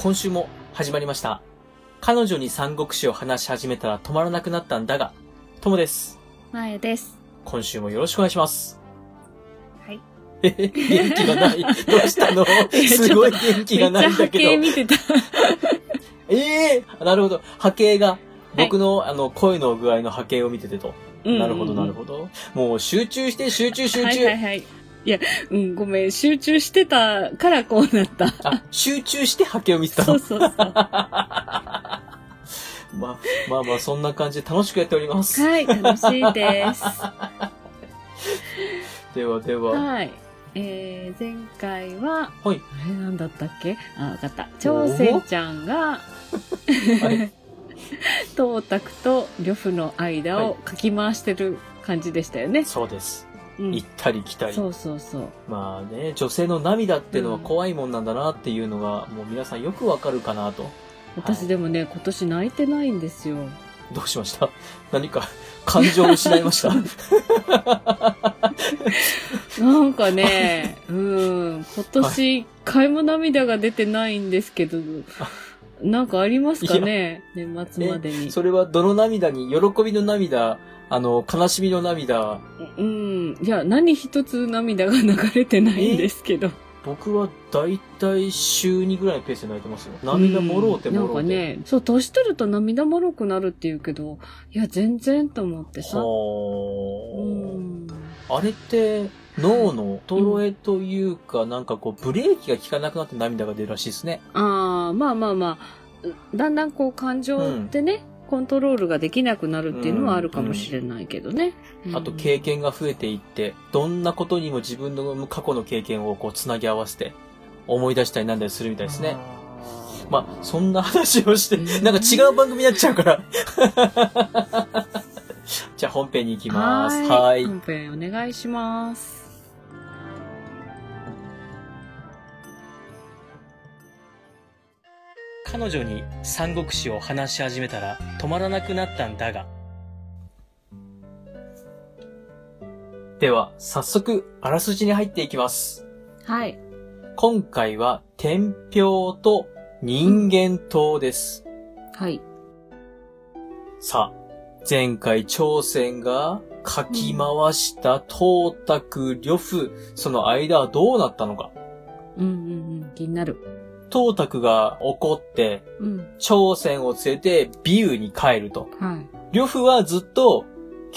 今週も始まりました。彼女に三国志を話し始めたら止まらなくなったんだが、ともです。まやです。今週もよろしくお願いします。はい。えへ元気がない。どうしたの？すごい元気がないんだけど。見てた。ええなるほど。波形が、僕の、あの、声の具合の波形を見ててと。なるほど、なるほど。もう集中して、集中、集中。はいはいはい。いや、うん、ごめん、集中してたからこうなった。あ、集中して波形を見てたの？そう。そうそう。まあ、まあまあ、そんな感じで楽しくやっております。はい、楽しいです。ではでは。はい。えー、前回は、はい。あれなんだったっけ？あ、わかった。朝鮮ちゃんが、はい。トータクと呂布の間をかき回してる感じでしたよね。そうです。うん行ったり来たり。そうそうそう。まあね、女性の涙っていうのは怖いもんなんだなっていうのが、もう皆さんよくわかるかなと。私でもね、今年泣いてないんですよ。どうしました？何か感情を失いました？なんかね、うん、今年一回も涙が出てないんですけど、なんかありますかね年末までに。それはどの涙に、喜びの涙、あの、悲しみの涙、うん。いや、何一つ涙が流れてないんですけど。僕はだいたい週2ぐらいのペースで泣いてますよ。涙もろうてもろうて。なんかね、そう、年取ると涙もろくなるって言うけど、いや、全然と思ってさ。うはん。あ。あれって、脳の衰えというか、なんかこう、ブレーキが効かなくなって涙が出るらしいですね。ああ、まあまあまあ、だんだんこう感情ってね、コントロールができなくなるっていうのはあるかもしれないけどね。うんあと経験が増えていって、どんなことにも自分の過去の経験をこう繋ぎ合わせて、思い出したりなんだりするみたいですね。まあ、そんな話をして、うんなんか違う番組になっちゃうから。じゃあ本編に行きます。はい。本編お願いします。彼女に三国志を話し始めたら止まらなくなったんだが。では、早速、あらすじに入っていきます。はい。今回は、天平と人間島です。はい。さあ、前回朝鮮が書き回した東卓呂布、その間はどうなったのか。うんうんうん。気になる。東卓が怒って、うん。朝鮮を連れて美羽に帰ると。はい。呂布はずっと、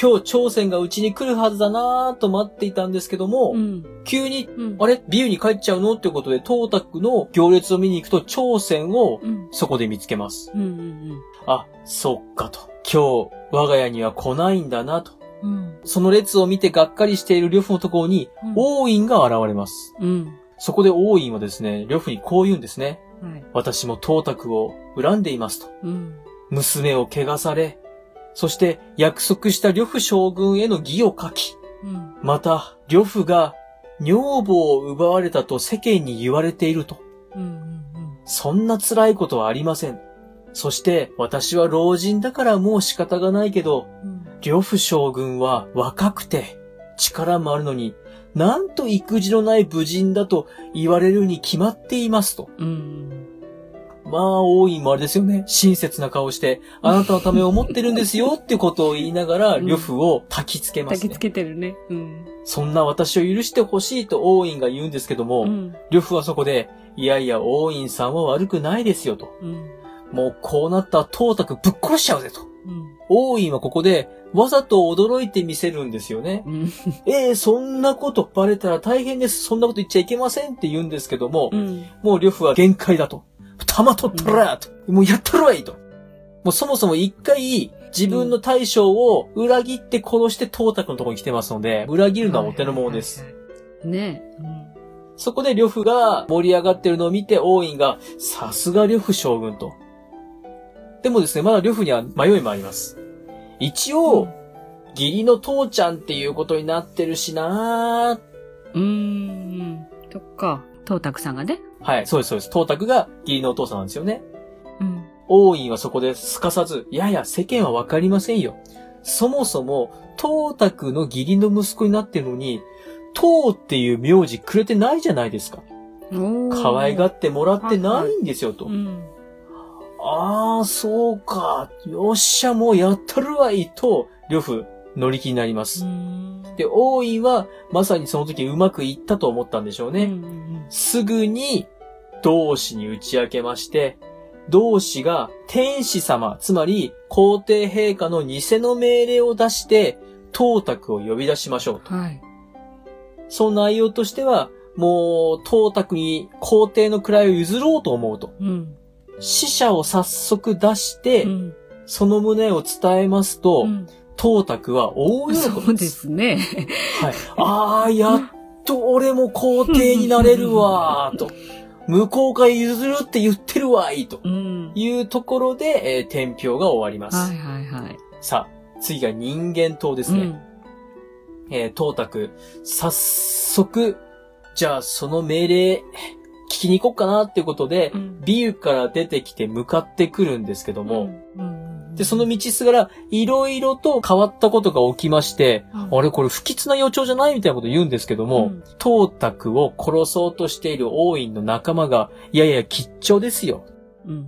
今日朝鮮がうちに来るはずだなぁと待っていたんですけども、うん。急に、うん。あれ？美羽に帰っちゃうの？ってことで、東卓の行列を見に行くと、朝鮮をうん。そこで見つけます。うんうんあ、そっかと。今日、我が家には来ないんだなと。うん。その列を見てがっかりしている呂布のところに、うん。王院が現れます。うん。そこで王院はですね、呂布にこう言うんですね。はい。私も東卓を恨んでいますと。うん。娘を汚され、そして約束した呂布将軍への義を書き、うん。また、呂布が女房を奪われたと世間に言われていると。うん。うん。そんな辛いことはありません。そして、私は老人だからもう仕方がないけど、うん。呂布将軍は若くて力もあるのに、なんと育児のない武人だと言われるに決まっていますと。うん。まあ、王院もあれですよね。親切な顔して、あなたのためを思ってるんですよってことを言いながら、うん呂布を焚きつけますね焚きつ。けてるね。うん。そんな私を許してほしいと王院が言うんですけども、うん。呂布はそこで、いやいや、王院さんは悪くないですよと。うん。もうこうなったら東卓ぶっ殺しちゃうぜと。うん。王院はここで、わざと驚いてみせるんですよね。うん。ええそんなことバレたら大変です。そんなこと言っちゃいけませんって言うんですけども、うん。もう呂布は限界だと。弾取ったらと。もうやったるわいと。もうそもそも一回、自分の大将を裏切って殺して東卓のところに来てますので、裏切るのはお手の物です。。ねえ。そこで呂布が盛り上がってるのを見て、王院が、さすが呂布将軍と。でもですね、まだ呂布には迷いもあります。一応、義理の父ちゃんっていうことになってるしなーうん。うん。そっか。東卓さんがね。はい、そうです、そうです。東卓が義理のお父さんなんですよね。うん。王院はそこですかさず、いやいや、世間はわかりませんよ。そもそも、東卓の義理の息子になってるのに、東っていう名字くれてないじゃないですか。可愛がってもらってないんですよ、とう。ん。ああ、そうか。よっしゃ、もうやったるわい、と、呂布、乗り気になります。で、王院は、まさにその時うまくいったと思ったんでしょうね。うんすぐに、同志に打ち明けまして、同志が天使様、つまり皇帝陛下の偽の命令を出して、董卓を呼び出しましょうと。はい。その内容としては、もう、董卓に皇帝の位を譲ろうと思うと。うん。死者を早速出して、うんその旨を伝えますと、うん董卓は大喜びです。そうですね。はい。ああ、やっと俺も皇帝になれるわー、と。向こうが譲るって言ってるわい、とうん。いうところで、えー、天平が終わります。はいはいはい。さあ、次が人間島ですね。えー、董卓、早速、じゃあその命令、聞きに行こうかなっていうことでう、ん。ビューから出てきて向かってくるんですけども、うん、で、その道すがら、いろいろと変わったことが起きまして、うんあれこれ不吉な予兆じゃないみたいなこと言うんですけども、うん董卓を殺そうとしている王院の仲間が、いやいや、吉兆ですよ。うん。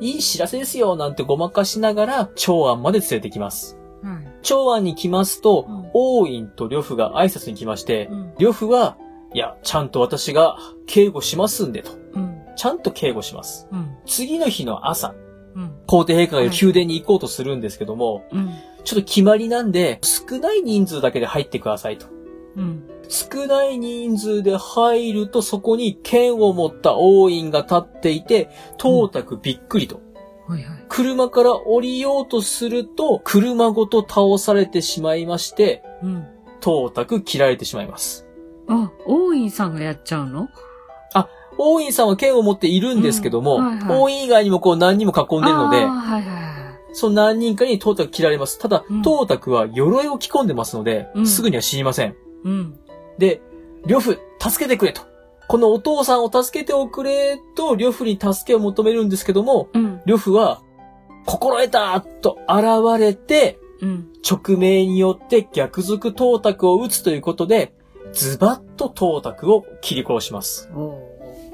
いい知らせですよ、なんてごまかしながら、長安まで連れてきます。はい。長安に来ますと、うん王院と呂布が挨拶に来まして、うん。呂布は、いや、ちゃんと私が警護しますんでと。うん。ちゃんと警護します。うん。次の日の朝、うん。皇帝陛下が宮殿に行こうとするんですけども、うん。ちょっと決まりなんで、少ない人数だけで入ってくださいと。うん。少ない人数で入ると、そこに剣を持った王院が立っていて、董卓びっくりと。はいはい。車から降りようとすると、車ごと倒されてしまいまして、うん。董卓切られてしまいます。あ、王院さんがやっちゃうの？王院さんは剣を持っているんですけども、うんはいはい王院以外にもこう何人も囲んでるのであー、はいはいはい。その何人かに董卓切られます。ただ、うん董卓は鎧を着込んでますので、うんすぐには死にません。うん。で、呂布、助けてくれと。このお父さんを助けておくれと、呂布に助けを求めるんですけども、うん。呂布は、心得たと現れて、うん。直命によって逆賊董卓を撃つということで、ズバッと董卓を切り殺します。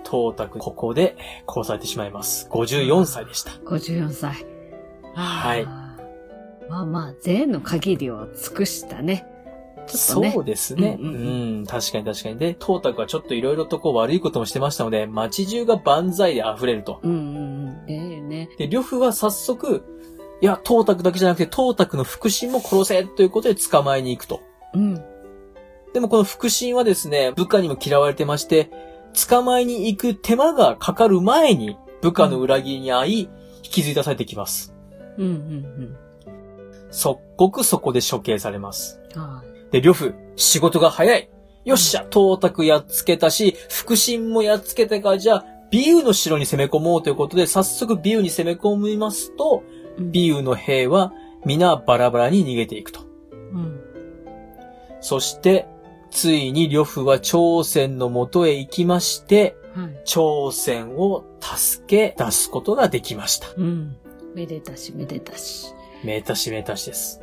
董卓、ここで殺されてしまいます。54歳でした。54歳。はい。まあまあ、税の限りを尽くしたね。ねそうですね。うんんううん確かに確かに。で、董卓はちょっといろいろとこう悪いこともしてましたので、街中が万歳で溢れると。うんうんうん。ええね。で、呂布は早速、いや、董卓だけじゃなくて、董卓の腹心も殺せということで捕まえに行くと。うん。でもこの腹心はですね、部下にも嫌われてまして、捕まえに行く手間がかかる前に、部下の裏切りに遭い、引きずり出されてきます。うんうん即刻そこで処刑されます。で、呂布、仕事が早い。よっしゃ、董卓やっつけたし、腹心もやっつけたから、じゃあ、ビウの城に攻め込もうということで、早速ビウに攻め込みますと、い。ビウの兵は皆バラバラに逃げていくと。うん。そして、ついに呂布は朝鮮の元へ行きまして、はい。朝鮮を助け出すことができました。うん。めでたしめでたし。めたしめたしです。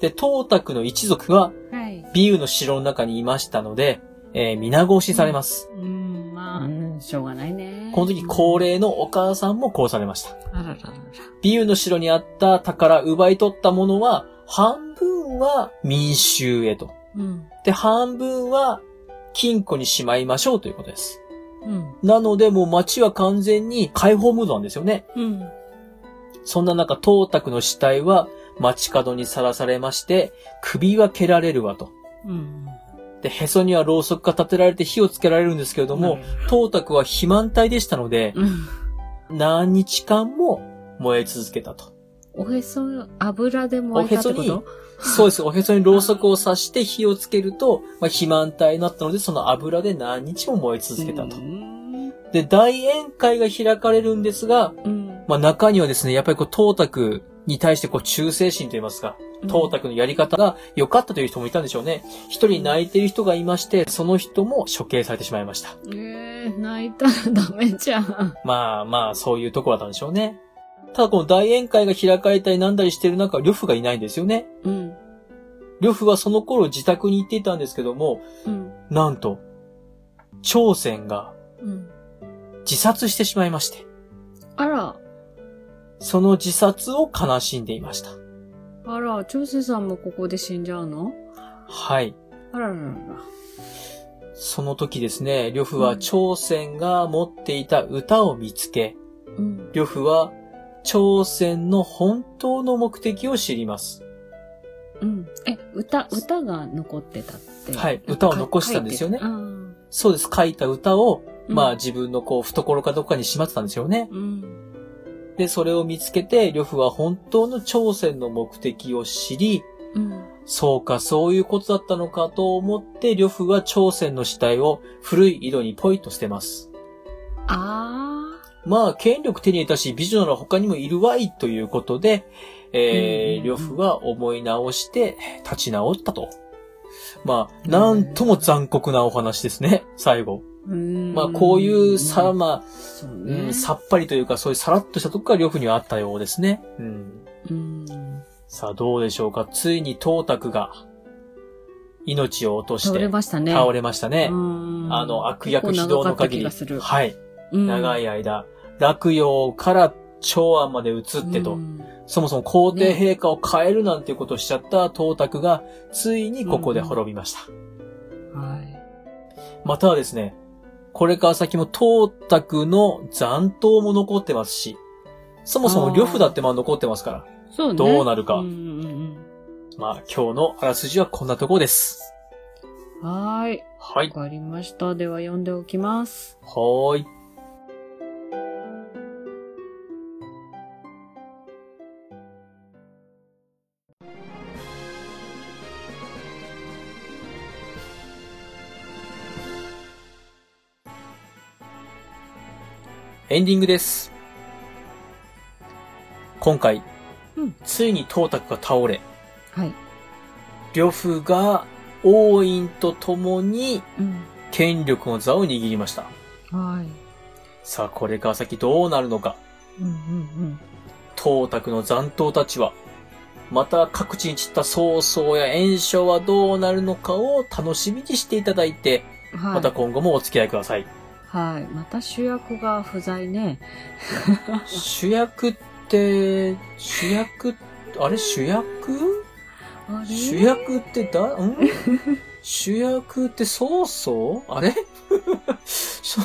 で、董卓の一族ははい。ビウの城の中にいましたので、えー皆殺しされます。うん、まあ、うん、しょうがないね。この時高齢のお母さんも殺されました。あらららら。ビウの城にあった宝奪い取ったものは、半分は民衆へと。うん。で、半分は金庫にしまいましょうということです。うん。なので、もう街は完全に解放ムードなんですよね。うん。そんな中、董卓の死体は街角にさらされまして、首は蹴られるわと。うん。で、へそにはろうそくが立てられて火をつけられるんですけれども、董卓は肥満体でしたので、うん。何日間も燃え続けたと。おへそ、油で燃えたってこおへとそうです。おへそにろうそくを刺して火をつけると、まあ、肥満体になったので、その油で何日も燃え続けたとう。ん。で、大宴会が開かれるんですが、うん。まあ、中にはですね、やっぱりこう、董卓に対してこう、忠誠心といいますか、董卓のやり方が良かったという人もいたんでしょうね。一人泣いている人がいまして、その人も処刑されてしまいました。ええ泣いたらダメじゃん。まあまあ、そういうところだったんでしょうね。ただこの大宴会が開かれたりなんだりしてる中、呂布がいないんですよね。うん。呂布はその頃自宅に行っていたんですけども、うん。なんと、朝鮮がうん。自殺してしまいまして、あら、その自殺を悲しんでいました。あら、長瀬さんもここで死んじゃうの？はい。あらららら。その時ですね、呂布は朝鮮が持っていた歌を見つけ、うん。呂布は朝鮮の本当の目的を知ります。うん。え、歌、歌が残ってたって。はい歌を残したんですよね。そうです。書いた歌を、うんまあ自分のこう懐かどっかにしまってたんですよね。うん。で、それを見つけて、呂布は本当の朝鮮の目的を知り、うん。そうか、そういうことだったのかと思って、呂布は朝鮮の死体を古い井戸にポイと捨てます。あまあ、権力手に入れたし、美女なら他にもいるわいということで、えー、うん呂布は思い直して立ち直ったと。まあ、なんとも残酷なお話ですね、最後。まあ、こういうさ、まあ、ねん、。さっぱりというか、そういうさらっとしたとこが呂布にはあったようですね。うん。うん。さあ、どうでしょうか。ついに東卓が、命を落として、倒れましたね。倒れましたね。うんあの、悪役非道の限り、はい。長いい間、落葉から長安まで移ってと、そもそも皇帝陛下を変えるなんていうことをしちゃった東卓が、ついにここで滅びました。はい。またはですね、これから先も東卓の残党も残ってますし、そもそも呂布だってまあ残ってますから、そうね。どうなるかうんうんまあ今日のあらすじはこんなとこです。うん。はーい。はい。わかりました。では読んでおきます。はーい。エンディングです。今回、うんついに東卓が倒れ、はい。呂布が王院と共にうん。権力の座を握りました。はい。さあ、これから先どうなるのか。うんうん東卓の残党たちは、また各地に散った曹操や炎章はどうなるのかを楽しみにしていただいて、うん。はい。また今後もお付き合いください。はい。また主役が不在ね。主役って、主役、あれ主役？主役ってだ、ん？主役って曹操あれ？し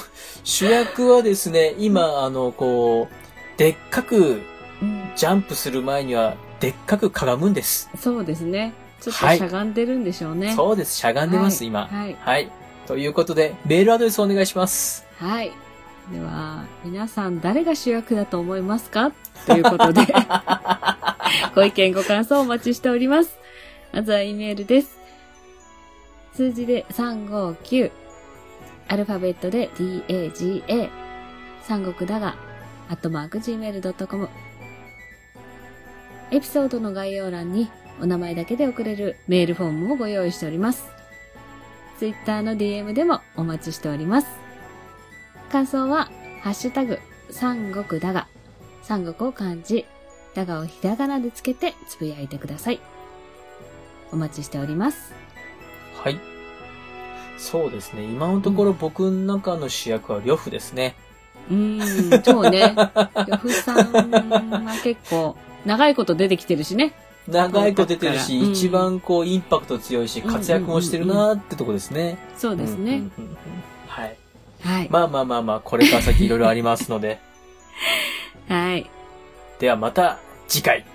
主役はですね、今、あの、こう、でっかくうん。ジャンプする前には、でっかくかがむんです。そうですね。ちょっとはいしゃがんでるんでしょうね。そうです。しゃがんでます、はい今。はい。はい。ということで、メールアドレスお願いします。はい。では、皆さん誰が主役だと思いますか？ということで、ご意見ご感想お待ちしております。まずは E メールです。数字で359、アルファベットで DAGA、三国だが、アットマーク Gmail.com。エピソードの概要欄にお名前だけで送れるメールフォームをご用意しております。Twitter の DM でもお待ちしております。感想は、ハッシュタグ、三国だが、三国を漢字、だがをひらがなでつけてつぶやいてください。お待ちしております。はい。そうですね。今のところ僕の中の主役は呂布ですね。うーん、そうね。呂布さんは結構、長いこと出てきてるしね。長いこと出てるし、うん一番こうインパクト強いし、活躍もしてるなーってとこですね。そうですね。はい。はい。まあまあまあまあ、これから先いろいろありますので。はい。ではまた次回。